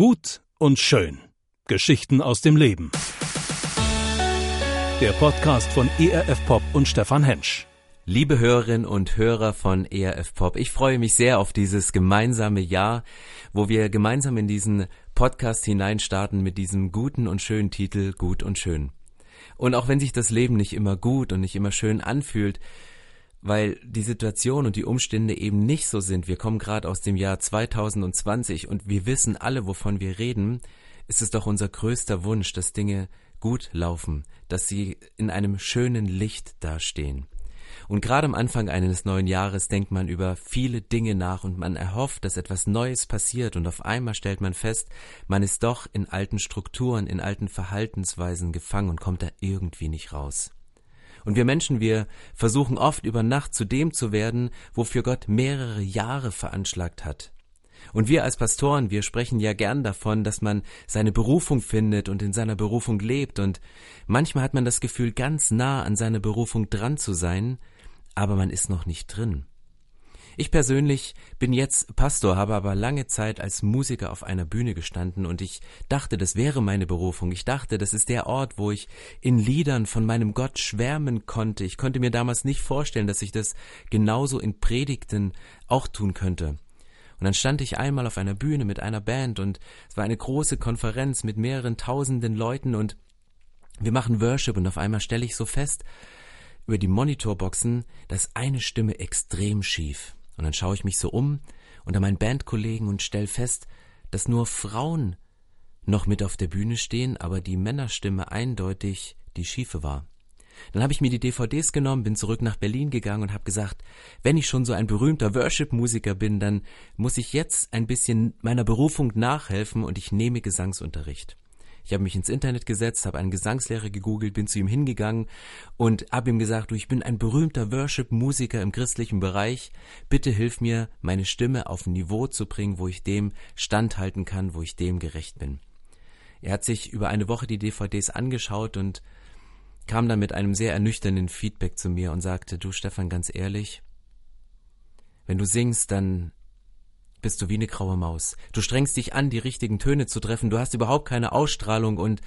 Gut und schön. Geschichten aus dem Leben. Der Podcast von ERF Pop und Stefan Hensch. Liebe Hörerinnen und Hörer von ERF Pop, ich freue mich sehr auf dieses gemeinsame Jahr, wo wir gemeinsam in diesen Podcast hineinstarten mit diesem guten und schönen Titel Gut und schön. Und auch wenn sich das Leben nicht immer gut und nicht immer schön anfühlt, weil die Situation und die Umstände eben nicht so sind. Wir kommen gerade aus dem Jahr 2020 und wir wissen alle, wovon wir reden. Ist es doch unser größter Wunsch, dass Dinge gut laufen, dass sie in einem schönen Licht dastehen. Und gerade am Anfang eines neuen Jahres denkt man über viele Dinge nach und man erhofft, dass etwas Neues passiert und auf einmal stellt man fest, man ist doch in alten Strukturen, in alten Verhaltensweisen gefangen und kommt da irgendwie nicht raus. Und wir Menschen, wir versuchen oft über Nacht zu dem zu werden, wofür Gott mehrere Jahre veranschlagt hat. Und wir als Pastoren, wir sprechen ja gern davon, dass man seine Berufung findet und in seiner Berufung lebt. Und manchmal hat man das Gefühl, ganz nah an seiner Berufung dran zu sein, aber man ist noch nicht drin. Ich persönlich bin jetzt Pastor, habe aber lange Zeit als Musiker auf einer Bühne gestanden und ich dachte, das wäre meine Berufung. Ich dachte, das ist der Ort, wo ich in Liedern von meinem Gott schwärmen konnte. Ich konnte mir damals nicht vorstellen, dass ich das genauso in Predigten auch tun könnte. Und dann stand ich einmal auf einer Bühne mit einer Band und es war eine große Konferenz mit mehreren tausenden Leuten und wir machen Worship und auf einmal stelle ich so fest, über die Monitorboxen, dass eine Stimme extrem schief. Und dann schaue ich mich so um unter meinen Bandkollegen und stell fest, dass nur Frauen noch mit auf der Bühne stehen, aber die Männerstimme eindeutig die schiefe war. Dann habe ich mir die DVDs genommen, bin zurück nach Berlin gegangen und habe gesagt, wenn ich schon so ein berühmter Worship-Musiker bin, dann muss ich jetzt ein bisschen meiner Berufung nachhelfen und ich nehme Gesangsunterricht. Ich habe mich ins Internet gesetzt, habe einen Gesangslehrer gegoogelt, bin zu ihm hingegangen und habe ihm gesagt, du, ich bin ein berühmter Worship-Musiker im christlichen Bereich. Bitte hilf mir, meine Stimme auf ein Niveau zu bringen, wo ich dem standhalten kann, wo ich dem gerecht bin. Er hat sich über eine Woche die DVDs angeschaut und kam dann mit einem sehr ernüchternden Feedback zu mir und sagte, du Stefan, ganz ehrlich, wenn du singst, dann bist du wie eine graue Maus. Du strengst dich an, die richtigen Töne zu treffen, du hast überhaupt keine Ausstrahlung und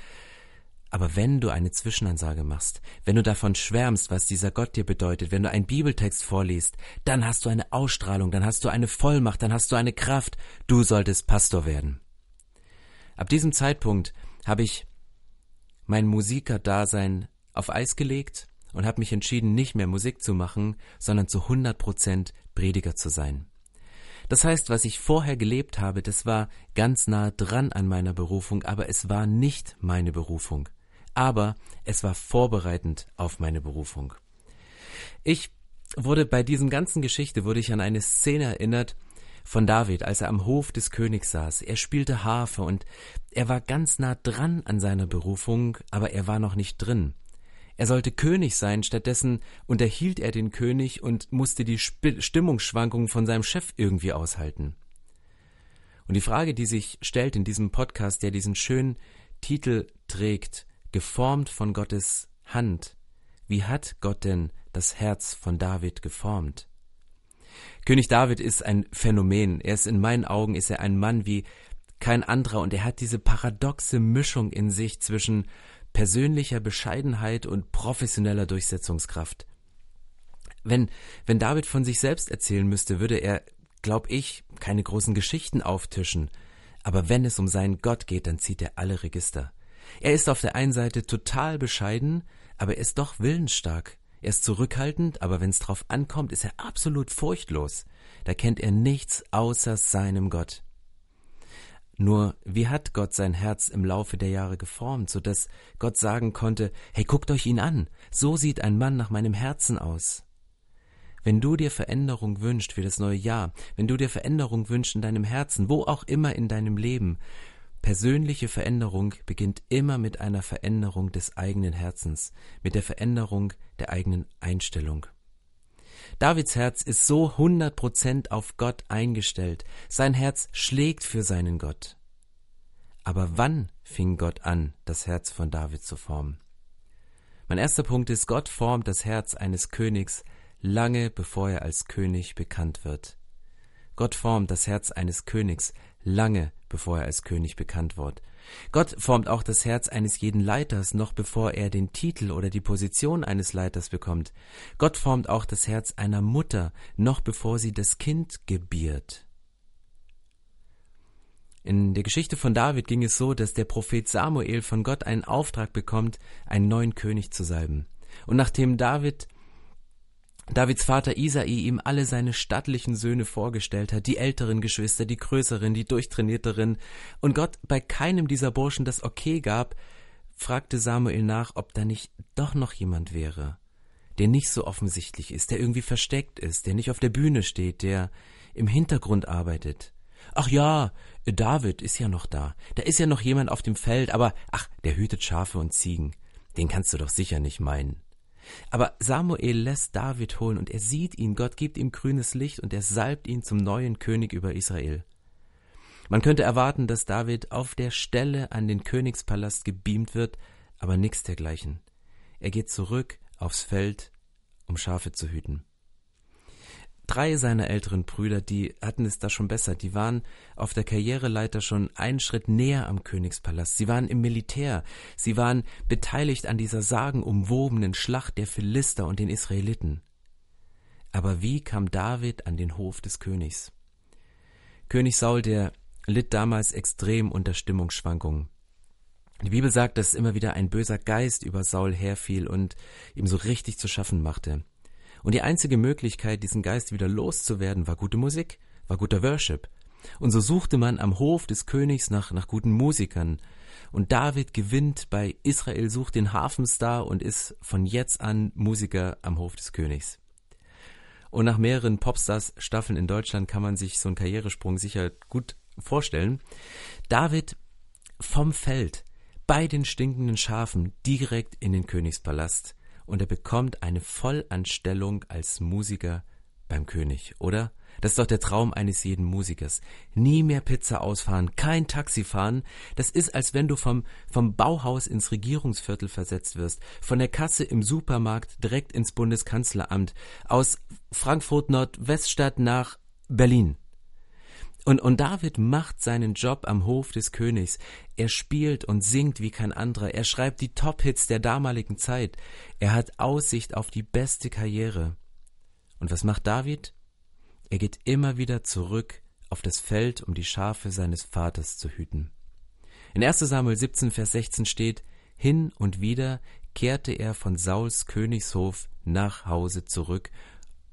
aber wenn du eine Zwischenansage machst, wenn du davon schwärmst, was dieser Gott dir bedeutet, wenn du einen Bibeltext vorliest, dann hast du eine Ausstrahlung, dann hast du eine Vollmacht, dann hast du eine Kraft, du solltest Pastor werden. Ab diesem Zeitpunkt habe ich mein Musikerdasein auf Eis gelegt und habe mich entschieden, nicht mehr Musik zu machen, sondern zu 100 Prozent Prediger zu sein. Das heißt, was ich vorher gelebt habe, das war ganz nah dran an meiner Berufung, aber es war nicht meine Berufung. Aber es war vorbereitend auf meine Berufung. Ich wurde bei diesem ganzen Geschichte, wurde ich an eine Szene erinnert, von David, als er am Hof des Königs saß. Er spielte Harfe und er war ganz nah dran an seiner Berufung, aber er war noch nicht drin. Er sollte König sein, stattdessen unterhielt er den König und musste die Sp Stimmungsschwankungen von seinem Chef irgendwie aushalten. Und die Frage, die sich stellt in diesem Podcast, der diesen schönen Titel trägt, geformt von Gottes Hand, wie hat Gott denn das Herz von David geformt? König David ist ein Phänomen. Er ist in meinen Augen ist er ein Mann wie kein anderer und er hat diese paradoxe Mischung in sich zwischen persönlicher Bescheidenheit und professioneller Durchsetzungskraft. Wenn, wenn David von sich selbst erzählen müsste, würde er, glaub ich, keine großen Geschichten auftischen. Aber wenn es um seinen Gott geht, dann zieht er alle Register. Er ist auf der einen Seite total bescheiden, aber er ist doch willensstark. Er ist zurückhaltend, aber wenn es drauf ankommt, ist er absolut furchtlos. Da kennt er nichts außer seinem Gott. Nur wie hat Gott sein Herz im Laufe der Jahre geformt, so dass Gott sagen konnte, hey, guckt euch ihn an, so sieht ein Mann nach meinem Herzen aus. Wenn du dir Veränderung wünschst für das neue Jahr, wenn du dir Veränderung wünschst in deinem Herzen, wo auch immer in deinem Leben, persönliche Veränderung beginnt immer mit einer Veränderung des eigenen Herzens, mit der Veränderung der eigenen Einstellung. Davids Herz ist so hundert Prozent auf Gott eingestellt. Sein Herz schlägt für seinen Gott. Aber wann fing Gott an, das Herz von David zu formen? Mein erster Punkt ist, Gott formt das Herz eines Königs lange bevor er als König bekannt wird. Gott formt das Herz eines Königs lange bevor er als König bekannt wurde. Gott formt auch das Herz eines jeden Leiters, noch bevor er den Titel oder die Position eines Leiters bekommt. Gott formt auch das Herz einer Mutter, noch bevor sie das Kind gebiert. In der Geschichte von David ging es so, dass der Prophet Samuel von Gott einen Auftrag bekommt, einen neuen König zu salben. Und nachdem David Davids Vater Isai ihm alle seine stattlichen Söhne vorgestellt hat, die älteren Geschwister, die größeren, die durchtrainierteren, und Gott bei keinem dieser Burschen das Okay gab, fragte Samuel nach, ob da nicht doch noch jemand wäre, der nicht so offensichtlich ist, der irgendwie versteckt ist, der nicht auf der Bühne steht, der im Hintergrund arbeitet. Ach ja, David ist ja noch da. Da ist ja noch jemand auf dem Feld, aber ach, der hütet Schafe und Ziegen. Den kannst du doch sicher nicht meinen. Aber Samuel lässt David holen und er sieht ihn, Gott gibt ihm grünes Licht und er salbt ihn zum neuen König über Israel. Man könnte erwarten, dass David auf der Stelle an den Königspalast gebeamt wird, aber nichts dergleichen. Er geht zurück aufs Feld, um Schafe zu hüten. Drei seiner älteren Brüder, die hatten es da schon besser, die waren auf der Karriereleiter schon einen Schritt näher am Königspalast, sie waren im Militär, sie waren beteiligt an dieser sagenumwobenen Schlacht der Philister und den Israeliten. Aber wie kam David an den Hof des Königs? König Saul, der litt damals extrem unter Stimmungsschwankungen. Die Bibel sagt, dass immer wieder ein böser Geist über Saul herfiel und ihm so richtig zu schaffen machte. Und die einzige Möglichkeit, diesen Geist wieder loszuwerden, war gute Musik, war guter Worship. Und so suchte man am Hof des Königs nach, nach guten Musikern. Und David gewinnt bei Israel sucht den Hafenstar und ist von jetzt an Musiker am Hof des Königs. Und nach mehreren Popstars-Staffeln in Deutschland kann man sich so einen Karrieresprung sicher gut vorstellen. David vom Feld bei den stinkenden Schafen direkt in den Königspalast und er bekommt eine Vollanstellung als Musiker beim König, oder? Das ist doch der Traum eines jeden Musikers. Nie mehr Pizza ausfahren, kein Taxi fahren. Das ist, als wenn du vom, vom Bauhaus ins Regierungsviertel versetzt wirst, von der Kasse im Supermarkt direkt ins Bundeskanzleramt, aus Frankfurt Nordweststadt nach Berlin. Und, und David macht seinen Job am Hof des Königs. Er spielt und singt wie kein anderer. Er schreibt die Top-Hits der damaligen Zeit. Er hat Aussicht auf die beste Karriere. Und was macht David? Er geht immer wieder zurück auf das Feld, um die Schafe seines Vaters zu hüten. In 1 Samuel 17, Vers 16 steht, hin und wieder kehrte er von Sauls Königshof nach Hause zurück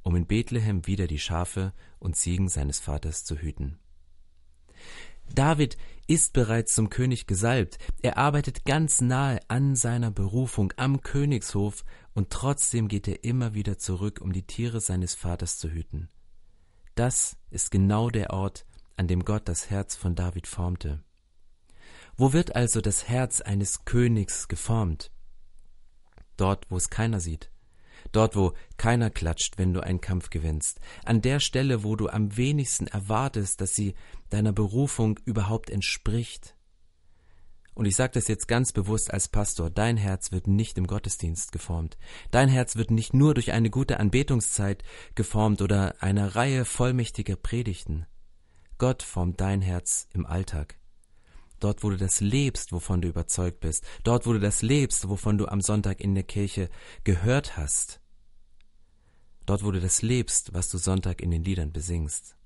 um in Bethlehem wieder die Schafe und Ziegen seines Vaters zu hüten. David ist bereits zum König gesalbt, er arbeitet ganz nahe an seiner Berufung am Königshof, und trotzdem geht er immer wieder zurück, um die Tiere seines Vaters zu hüten. Das ist genau der Ort, an dem Gott das Herz von David formte. Wo wird also das Herz eines Königs geformt? Dort, wo es keiner sieht, dort wo keiner klatscht, wenn du einen Kampf gewinnst, an der Stelle, wo du am wenigsten erwartest, dass sie deiner Berufung überhaupt entspricht. Und ich sage das jetzt ganz bewusst als Pastor, dein Herz wird nicht im Gottesdienst geformt. Dein Herz wird nicht nur durch eine gute Anbetungszeit geformt oder eine Reihe vollmächtiger Predigten. Gott formt dein Herz im Alltag. Dort, wo du das lebst, wovon du überzeugt bist. Dort, wo du das lebst, wovon du am Sonntag in der Kirche gehört hast. Dort, wo du das lebst, was du Sonntag in den Liedern besingst.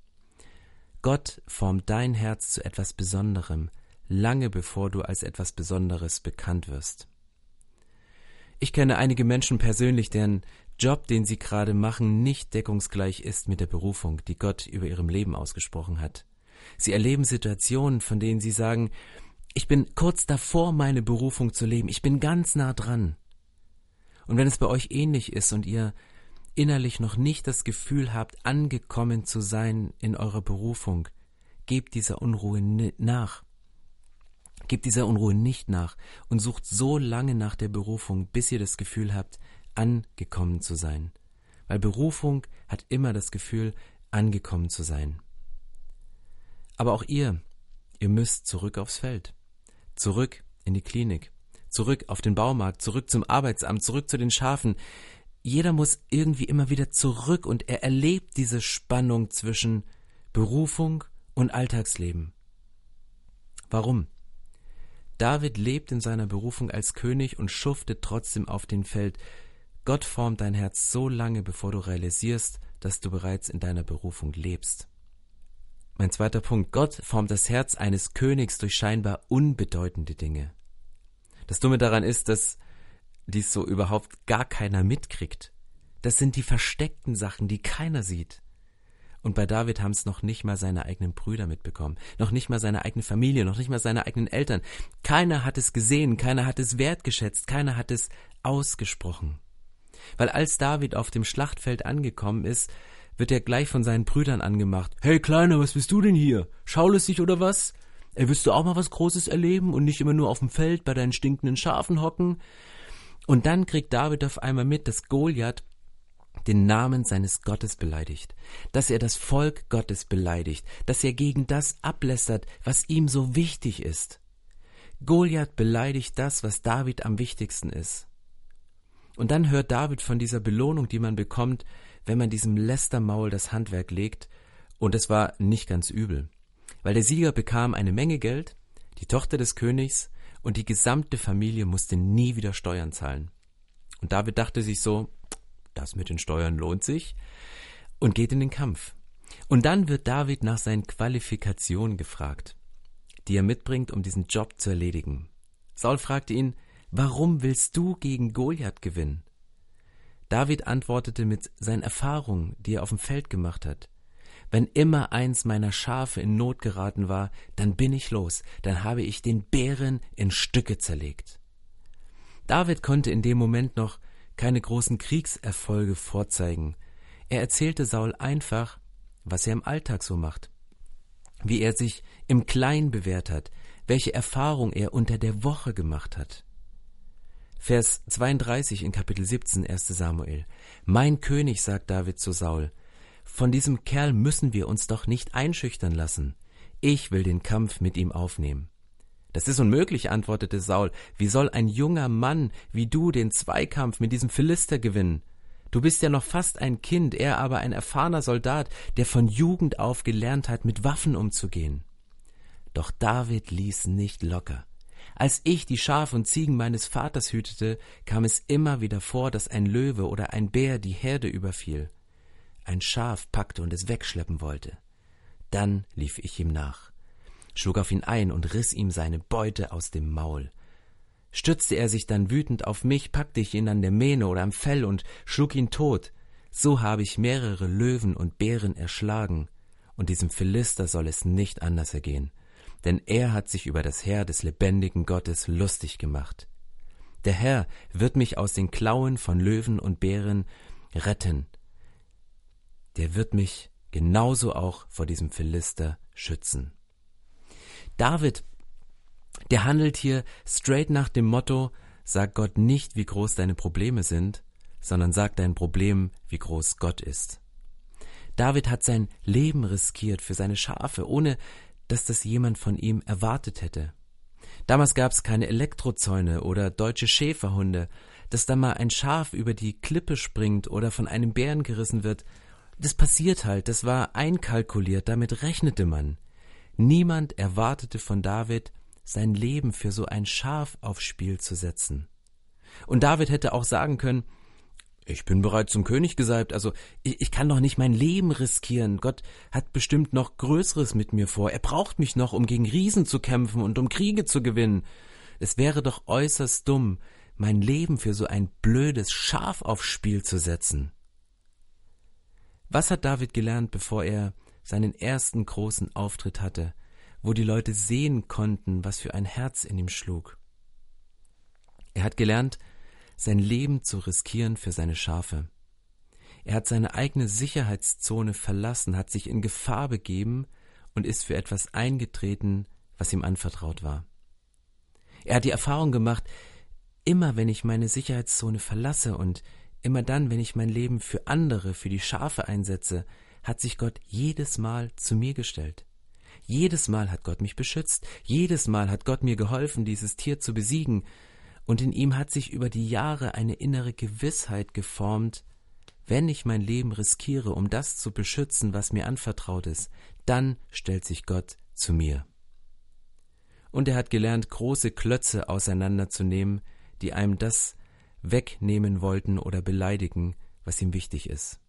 Gott formt dein Herz zu etwas Besonderem, lange bevor du als etwas Besonderes bekannt wirst. Ich kenne einige Menschen persönlich, deren Job, den sie gerade machen, nicht deckungsgleich ist mit der Berufung, die Gott über ihrem Leben ausgesprochen hat. Sie erleben Situationen, von denen sie sagen, ich bin kurz davor, meine Berufung zu leben, ich bin ganz nah dran. Und wenn es bei euch ähnlich ist und ihr innerlich noch nicht das Gefühl habt, angekommen zu sein in eurer Berufung, gebt dieser Unruhe nach. Gebt dieser Unruhe nicht nach und sucht so lange nach der Berufung, bis ihr das Gefühl habt, angekommen zu sein. Weil Berufung hat immer das Gefühl, angekommen zu sein. Aber auch ihr, ihr müsst zurück aufs Feld, zurück in die Klinik, zurück auf den Baumarkt, zurück zum Arbeitsamt, zurück zu den Schafen. Jeder muss irgendwie immer wieder zurück und er erlebt diese Spannung zwischen Berufung und Alltagsleben. Warum? David lebt in seiner Berufung als König und schuftet trotzdem auf dem Feld. Gott formt dein Herz so lange, bevor du realisierst, dass du bereits in deiner Berufung lebst. Mein zweiter Punkt. Gott formt das Herz eines Königs durch scheinbar unbedeutende Dinge. Das Dumme daran ist, dass dies so überhaupt gar keiner mitkriegt. Das sind die versteckten Sachen, die keiner sieht. Und bei David haben es noch nicht mal seine eigenen Brüder mitbekommen, noch nicht mal seine eigene Familie, noch nicht mal seine eigenen Eltern. Keiner hat es gesehen, keiner hat es wertgeschätzt, keiner hat es ausgesprochen. Weil als David auf dem Schlachtfeld angekommen ist, wird er gleich von seinen Brüdern angemacht. Hey Kleiner, was bist du denn hier? Schaulustig oder was? Ey, willst du auch mal was Großes erleben und nicht immer nur auf dem Feld bei deinen stinkenden Schafen hocken? Und dann kriegt David auf einmal mit, dass Goliath den Namen seines Gottes beleidigt, dass er das Volk Gottes beleidigt, dass er gegen das ablästert, was ihm so wichtig ist. Goliath beleidigt das, was David am wichtigsten ist. Und dann hört David von dieser Belohnung, die man bekommt, wenn man diesem Lästermaul das Handwerk legt, und es war nicht ganz übel, weil der Sieger bekam eine Menge Geld, die Tochter des Königs und die gesamte Familie musste nie wieder Steuern zahlen. Und David dachte sich so, das mit den Steuern lohnt sich, und geht in den Kampf. Und dann wird David nach seinen Qualifikationen gefragt, die er mitbringt, um diesen Job zu erledigen. Saul fragte ihn, warum willst du gegen Goliath gewinnen? David antwortete mit seinen Erfahrungen, die er auf dem Feld gemacht hat. Wenn immer eins meiner Schafe in Not geraten war, dann bin ich los, dann habe ich den Bären in Stücke zerlegt. David konnte in dem Moment noch keine großen Kriegserfolge vorzeigen. Er erzählte Saul einfach, was er im Alltag so macht, wie er sich im Kleinen bewährt hat, welche Erfahrung er unter der Woche gemacht hat. Vers 32 in Kapitel 17 1 Samuel. Mein König, sagt David zu Saul, von diesem Kerl müssen wir uns doch nicht einschüchtern lassen. Ich will den Kampf mit ihm aufnehmen. Das ist unmöglich, antwortete Saul. Wie soll ein junger Mann wie du den Zweikampf mit diesem Philister gewinnen? Du bist ja noch fast ein Kind, er aber ein erfahrener Soldat, der von Jugend auf gelernt hat, mit Waffen umzugehen. Doch David ließ nicht locker. Als ich die Schafe und Ziegen meines Vaters hütete, kam es immer wieder vor, dass ein Löwe oder ein Bär die Herde überfiel, ein Schaf packte und es wegschleppen wollte. Dann lief ich ihm nach schlug auf ihn ein und riß ihm seine Beute aus dem Maul. Stützte er sich dann wütend auf mich, packte ich ihn an der Mähne oder am Fell und schlug ihn tot. So habe ich mehrere Löwen und Bären erschlagen, und diesem Philister soll es nicht anders ergehen, denn er hat sich über das Heer des lebendigen Gottes lustig gemacht. Der Herr wird mich aus den Klauen von Löwen und Bären retten. Der wird mich genauso auch vor diesem Philister schützen. David, der handelt hier straight nach dem Motto, sag Gott nicht, wie groß deine Probleme sind, sondern sag dein Problem, wie groß Gott ist. David hat sein Leben riskiert für seine Schafe, ohne dass das jemand von ihm erwartet hätte. Damals gab es keine Elektrozäune oder deutsche Schäferhunde, dass da mal ein Schaf über die Klippe springt oder von einem Bären gerissen wird. Das passiert halt, das war einkalkuliert, damit rechnete man. Niemand erwartete von David, sein Leben für so ein Schaf aufs Spiel zu setzen. Und David hätte auch sagen können, ich bin bereits zum König gesalbt, also ich, ich, kann doch nicht mein Leben riskieren. Gott hat bestimmt noch Größeres mit mir vor. Er braucht mich noch, um gegen Riesen zu kämpfen und um Kriege zu gewinnen. Es wäre doch äußerst dumm, mein Leben für so ein blödes Schaf aufs Spiel zu setzen. Was hat David gelernt, bevor er seinen ersten großen Auftritt hatte, wo die Leute sehen konnten, was für ein Herz in ihm schlug. Er hat gelernt, sein Leben zu riskieren für seine Schafe. Er hat seine eigene Sicherheitszone verlassen, hat sich in Gefahr begeben und ist für etwas eingetreten, was ihm anvertraut war. Er hat die Erfahrung gemacht, immer wenn ich meine Sicherheitszone verlasse und immer dann, wenn ich mein Leben für andere, für die Schafe einsetze, hat sich Gott jedes Mal zu mir gestellt. Jedes Mal hat Gott mich beschützt, jedes Mal hat Gott mir geholfen, dieses Tier zu besiegen, und in ihm hat sich über die Jahre eine innere Gewissheit geformt, wenn ich mein Leben riskiere, um das zu beschützen, was mir anvertraut ist, dann stellt sich Gott zu mir. und er hat gelernt, große Klötze auseinanderzunehmen, die einem das wegnehmen wollten oder beleidigen, was ihm wichtig ist.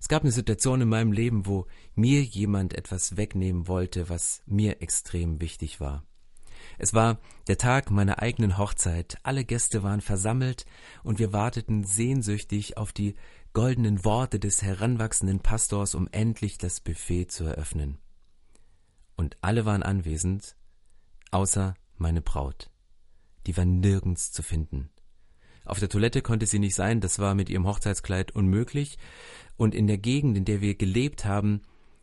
Es gab eine Situation in meinem Leben, wo mir jemand etwas wegnehmen wollte, was mir extrem wichtig war. Es war der Tag meiner eigenen Hochzeit, alle Gäste waren versammelt und wir warteten sehnsüchtig auf die goldenen Worte des heranwachsenden Pastors, um endlich das Buffet zu eröffnen. Und alle waren anwesend, außer meine Braut. Die war nirgends zu finden. Auf der Toilette konnte sie nicht sein, das war mit ihrem Hochzeitskleid unmöglich, und in der Gegend, in der wir gelebt haben,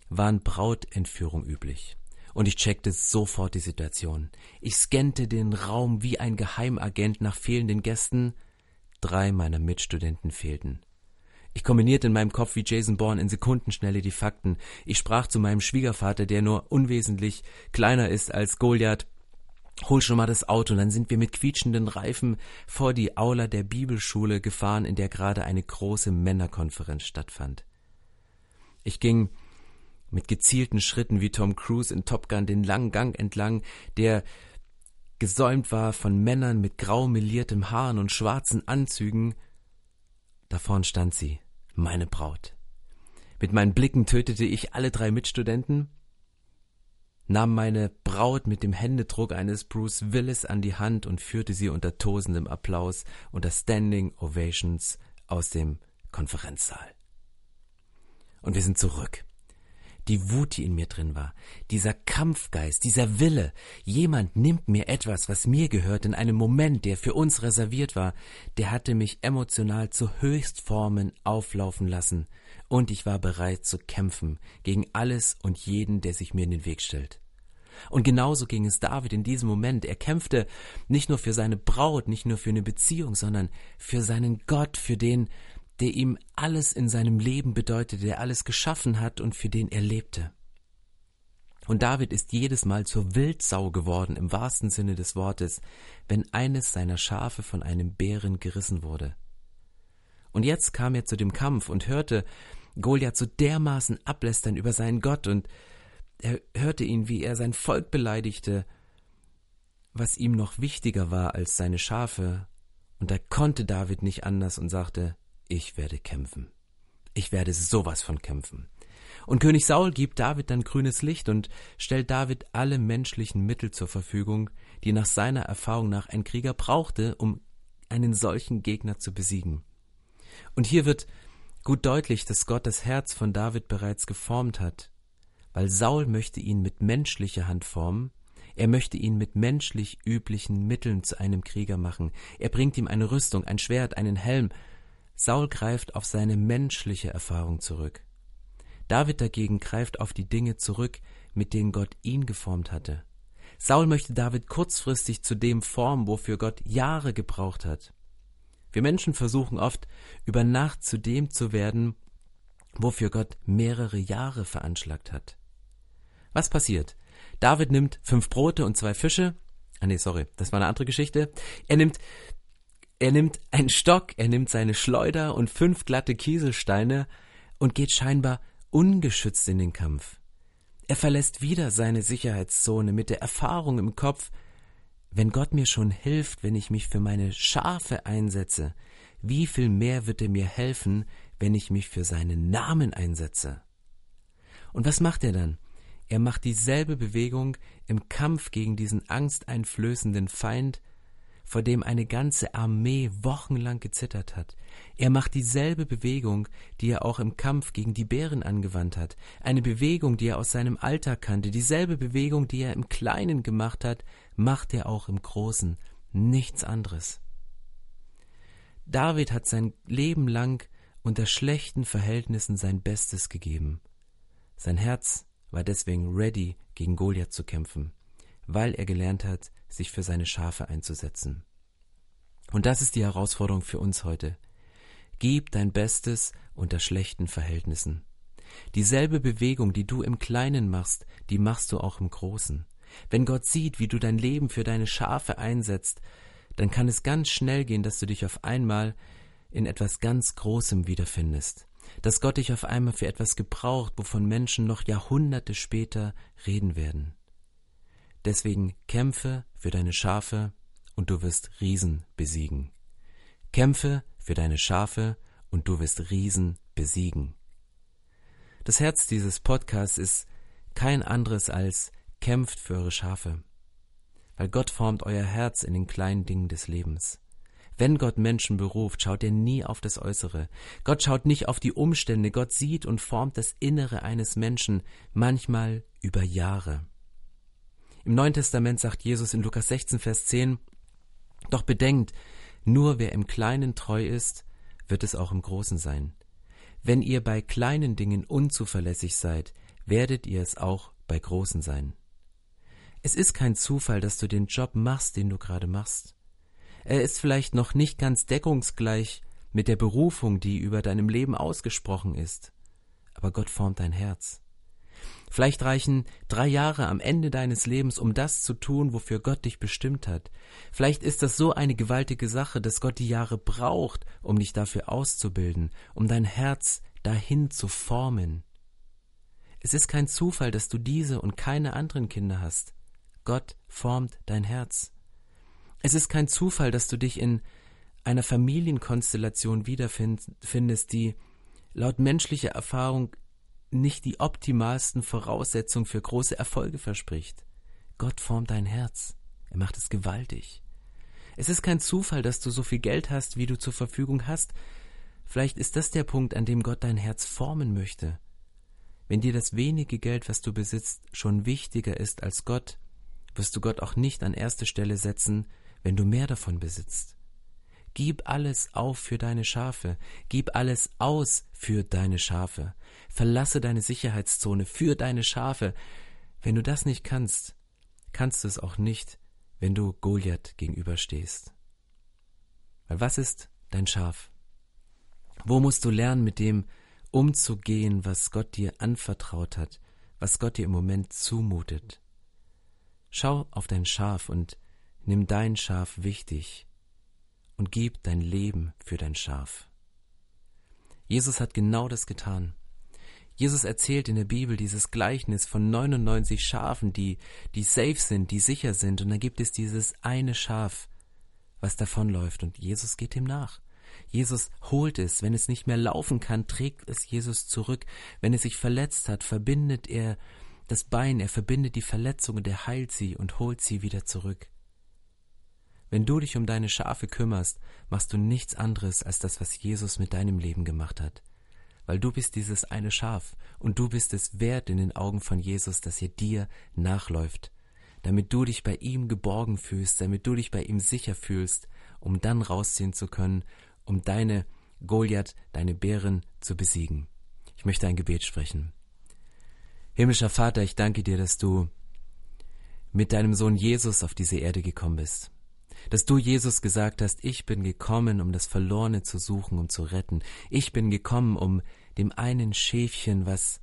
waren Brautentführung üblich. Und ich checkte sofort die Situation. Ich scannte den Raum wie ein Geheimagent nach fehlenden Gästen. Drei meiner Mitstudenten fehlten. Ich kombinierte in meinem Kopf wie Jason Bourne in Sekundenschnelle die Fakten. Ich sprach zu meinem Schwiegervater, der nur unwesentlich kleiner ist als Goliath. Hol schon mal das Auto, und dann sind wir mit quietschenden Reifen vor die Aula der Bibelschule gefahren, in der gerade eine große Männerkonferenz stattfand. Ich ging mit gezielten Schritten wie Tom Cruise in Top Gun den langen Gang entlang, der gesäumt war von Männern mit grau meliertem Haaren und schwarzen Anzügen. Da vorn stand sie, meine Braut. Mit meinen Blicken tötete ich alle drei Mitstudenten, nahm meine Braut mit dem Händedruck eines Bruce Willis an die Hand und führte sie unter tosendem Applaus unter Standing Ovations aus dem Konferenzsaal. Und wir sind zurück die Wut, die in mir drin war, dieser Kampfgeist, dieser Wille, jemand nimmt mir etwas, was mir gehört, in einem Moment, der für uns reserviert war, der hatte mich emotional zu Höchstformen auflaufen lassen, und ich war bereit zu kämpfen gegen alles und jeden, der sich mir in den Weg stellt. Und genauso ging es David in diesem Moment. Er kämpfte nicht nur für seine Braut, nicht nur für eine Beziehung, sondern für seinen Gott, für den, der ihm alles in seinem Leben bedeutete, der alles geschaffen hat und für den er lebte. Und David ist jedes Mal zur Wildsau geworden im wahrsten Sinne des Wortes, wenn eines seiner Schafe von einem Bären gerissen wurde. Und jetzt kam er zu dem Kampf und hörte Goliath so dermaßen ablästern über seinen Gott und er hörte ihn, wie er sein Volk beleidigte, was ihm noch wichtiger war als seine Schafe, und da konnte David nicht anders und sagte, ich werde kämpfen. Ich werde sowas von kämpfen. Und König Saul gibt David dann grünes Licht und stellt David alle menschlichen Mittel zur Verfügung, die nach seiner Erfahrung nach ein Krieger brauchte, um einen solchen Gegner zu besiegen. Und hier wird gut deutlich, dass Gott das Herz von David bereits geformt hat, weil Saul möchte ihn mit menschlicher Hand formen, er möchte ihn mit menschlich üblichen Mitteln zu einem Krieger machen, er bringt ihm eine Rüstung, ein Schwert, einen Helm, Saul greift auf seine menschliche Erfahrung zurück. David dagegen greift auf die Dinge zurück, mit denen Gott ihn geformt hatte. Saul möchte David kurzfristig zu dem formen, wofür Gott Jahre gebraucht hat. Wir Menschen versuchen oft, über Nacht zu dem zu werden, wofür Gott mehrere Jahre veranschlagt hat. Was passiert? David nimmt fünf Brote und zwei Fische. Ah nee, sorry, das war eine andere Geschichte. Er nimmt er nimmt einen Stock, er nimmt seine Schleuder und fünf glatte Kieselsteine und geht scheinbar ungeschützt in den Kampf. Er verlässt wieder seine Sicherheitszone mit der Erfahrung im Kopf, wenn Gott mir schon hilft, wenn ich mich für meine Schafe einsetze, wie viel mehr wird er mir helfen, wenn ich mich für seinen Namen einsetze? Und was macht er dann? Er macht dieselbe Bewegung im Kampf gegen diesen angsteinflößenden Feind, vor dem eine ganze Armee wochenlang gezittert hat. Er macht dieselbe Bewegung, die er auch im Kampf gegen die Bären angewandt hat, eine Bewegung, die er aus seinem Alltag kannte, dieselbe Bewegung, die er im Kleinen gemacht hat, macht er auch im Großen, nichts anderes. David hat sein Leben lang unter schlechten Verhältnissen sein Bestes gegeben. Sein Herz war deswegen ready, gegen Goliath zu kämpfen, weil er gelernt hat, sich für seine Schafe einzusetzen. Und das ist die Herausforderung für uns heute. Gib dein Bestes unter schlechten Verhältnissen. Dieselbe Bewegung, die du im Kleinen machst, die machst du auch im Großen. Wenn Gott sieht, wie du dein Leben für deine Schafe einsetzt, dann kann es ganz schnell gehen, dass du dich auf einmal in etwas ganz Großem wiederfindest. Dass Gott dich auf einmal für etwas gebraucht, wovon Menschen noch Jahrhunderte später reden werden. Deswegen kämpfe für deine Schafe und du wirst Riesen besiegen. Kämpfe für deine Schafe und du wirst Riesen besiegen. Das Herz dieses Podcasts ist kein anderes als kämpft für eure Schafe. Weil Gott formt euer Herz in den kleinen Dingen des Lebens. Wenn Gott Menschen beruft, schaut er nie auf das Äußere. Gott schaut nicht auf die Umstände. Gott sieht und formt das Innere eines Menschen, manchmal über Jahre. Im Neuen Testament sagt Jesus in Lukas 16, Vers 10, Doch bedenkt, nur wer im Kleinen treu ist, wird es auch im Großen sein. Wenn ihr bei kleinen Dingen unzuverlässig seid, werdet ihr es auch bei großen sein. Es ist kein Zufall, dass du den Job machst, den du gerade machst. Er ist vielleicht noch nicht ganz deckungsgleich mit der Berufung, die über deinem Leben ausgesprochen ist, aber Gott formt dein Herz. Vielleicht reichen drei Jahre am Ende deines Lebens, um das zu tun, wofür Gott dich bestimmt hat. Vielleicht ist das so eine gewaltige Sache, dass Gott die Jahre braucht, um dich dafür auszubilden, um dein Herz dahin zu formen. Es ist kein Zufall, dass du diese und keine anderen Kinder hast. Gott formt dein Herz. Es ist kein Zufall, dass du dich in einer Familienkonstellation wiederfindest, die laut menschlicher Erfahrung nicht die optimalsten Voraussetzungen für große Erfolge verspricht. Gott formt dein Herz. Er macht es gewaltig. Es ist kein Zufall, dass du so viel Geld hast, wie du zur Verfügung hast. Vielleicht ist das der Punkt, an dem Gott dein Herz formen möchte. Wenn dir das wenige Geld, was du besitzt, schon wichtiger ist als Gott, wirst du Gott auch nicht an erste Stelle setzen, wenn du mehr davon besitzt. Gib alles auf für deine Schafe, gib alles aus für deine Schafe, verlasse deine Sicherheitszone für deine Schafe. Wenn du das nicht kannst, kannst du es auch nicht, wenn du Goliath gegenüberstehst. Weil was ist dein Schaf? Wo musst du lernen, mit dem umzugehen, was Gott dir anvertraut hat, was Gott dir im Moment zumutet? Schau auf dein Schaf und nimm dein Schaf wichtig und gib dein Leben für dein Schaf. Jesus hat genau das getan. Jesus erzählt in der Bibel dieses Gleichnis von 99 Schafen, die, die safe sind, die sicher sind, und dann gibt es dieses eine Schaf, was davonläuft, und Jesus geht ihm nach. Jesus holt es, wenn es nicht mehr laufen kann, trägt es Jesus zurück. Wenn es sich verletzt hat, verbindet er das Bein, er verbindet die Verletzung und er heilt sie und holt sie wieder zurück. Wenn du dich um deine Schafe kümmerst, machst du nichts anderes als das, was Jesus mit deinem Leben gemacht hat. Weil du bist dieses eine Schaf und du bist es wert in den Augen von Jesus, dass er dir nachläuft, damit du dich bei ihm geborgen fühlst, damit du dich bei ihm sicher fühlst, um dann rausziehen zu können, um deine Goliath, deine Bären zu besiegen. Ich möchte ein Gebet sprechen. Himmlischer Vater, ich danke dir, dass du mit deinem Sohn Jesus auf diese Erde gekommen bist dass du Jesus gesagt hast, ich bin gekommen, um das Verlorene zu suchen, um zu retten. Ich bin gekommen, um dem einen Schäfchen, was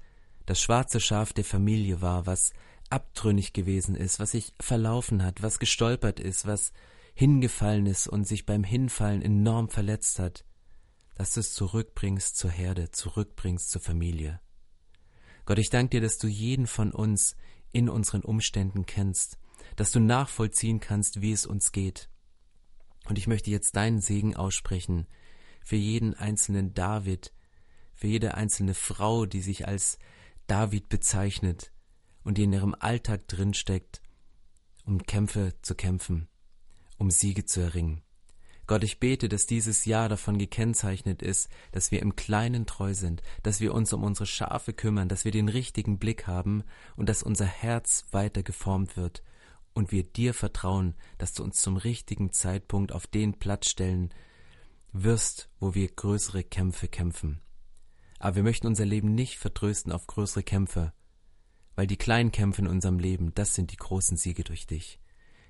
das schwarze Schaf der Familie war, was abtrünnig gewesen ist, was sich verlaufen hat, was gestolpert ist, was hingefallen ist und sich beim Hinfallen enorm verletzt hat, dass du es zurückbringst zur Herde, zurückbringst zur Familie. Gott, ich danke dir, dass du jeden von uns in unseren Umständen kennst, dass du nachvollziehen kannst, wie es uns geht. Und ich möchte jetzt deinen Segen aussprechen für jeden einzelnen David, für jede einzelne Frau, die sich als David bezeichnet und die in ihrem Alltag drinsteckt, um Kämpfe zu kämpfen, um Siege zu erringen. Gott, ich bete, dass dieses Jahr davon gekennzeichnet ist, dass wir im Kleinen treu sind, dass wir uns um unsere Schafe kümmern, dass wir den richtigen Blick haben und dass unser Herz weiter geformt wird und wir dir vertrauen, dass du uns zum richtigen Zeitpunkt auf den Platz stellen wirst, wo wir größere Kämpfe kämpfen. Aber wir möchten unser Leben nicht vertrösten auf größere Kämpfe, weil die kleinen Kämpfe in unserem Leben, das sind die großen Siege durch dich.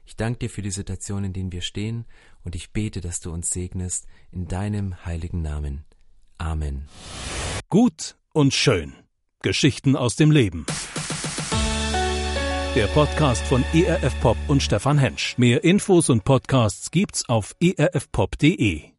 Ich danke dir für die Situation, in denen wir stehen, und ich bete, dass du uns segnest in deinem heiligen Namen. Amen. Gut und schön. Geschichten aus dem Leben der Podcast von ERF Pop und Stefan Hensch. Mehr Infos und Podcasts gibt's auf erfpop.de.